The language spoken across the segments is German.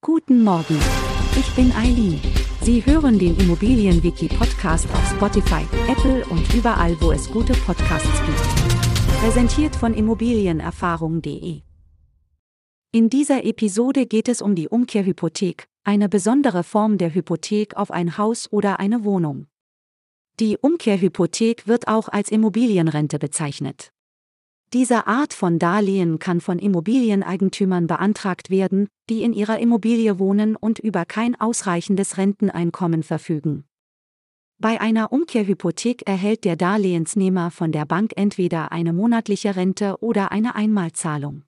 Guten Morgen. Ich bin Eileen. Sie hören den Immobilienwiki-Podcast auf Spotify, Apple und überall, wo es gute Podcasts gibt. Präsentiert von Immobilienerfahrung.de. In dieser Episode geht es um die Umkehrhypothek, eine besondere Form der Hypothek auf ein Haus oder eine Wohnung. Die Umkehrhypothek wird auch als Immobilienrente bezeichnet. Diese Art von Darlehen kann von Immobilieneigentümern beantragt werden, die in ihrer Immobilie wohnen und über kein ausreichendes Renteneinkommen verfügen. Bei einer Umkehrhypothek erhält der Darlehensnehmer von der Bank entweder eine monatliche Rente oder eine Einmalzahlung.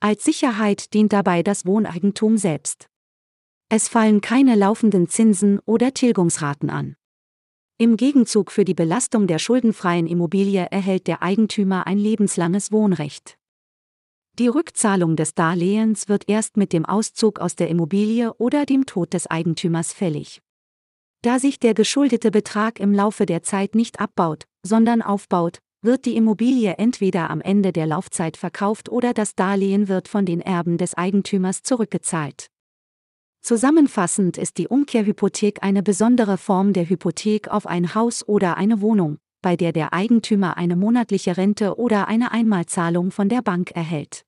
Als Sicherheit dient dabei das Wohneigentum selbst. Es fallen keine laufenden Zinsen oder Tilgungsraten an. Im Gegenzug für die Belastung der schuldenfreien Immobilie erhält der Eigentümer ein lebenslanges Wohnrecht. Die Rückzahlung des Darlehens wird erst mit dem Auszug aus der Immobilie oder dem Tod des Eigentümers fällig. Da sich der geschuldete Betrag im Laufe der Zeit nicht abbaut, sondern aufbaut, wird die Immobilie entweder am Ende der Laufzeit verkauft oder das Darlehen wird von den Erben des Eigentümers zurückgezahlt. Zusammenfassend ist die Umkehrhypothek eine besondere Form der Hypothek auf ein Haus oder eine Wohnung, bei der der Eigentümer eine monatliche Rente oder eine Einmalzahlung von der Bank erhält.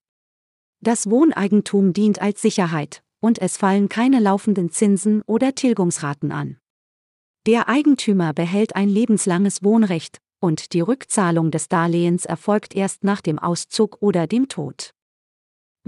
Das Wohneigentum dient als Sicherheit, und es fallen keine laufenden Zinsen oder Tilgungsraten an. Der Eigentümer behält ein lebenslanges Wohnrecht, und die Rückzahlung des Darlehens erfolgt erst nach dem Auszug oder dem Tod.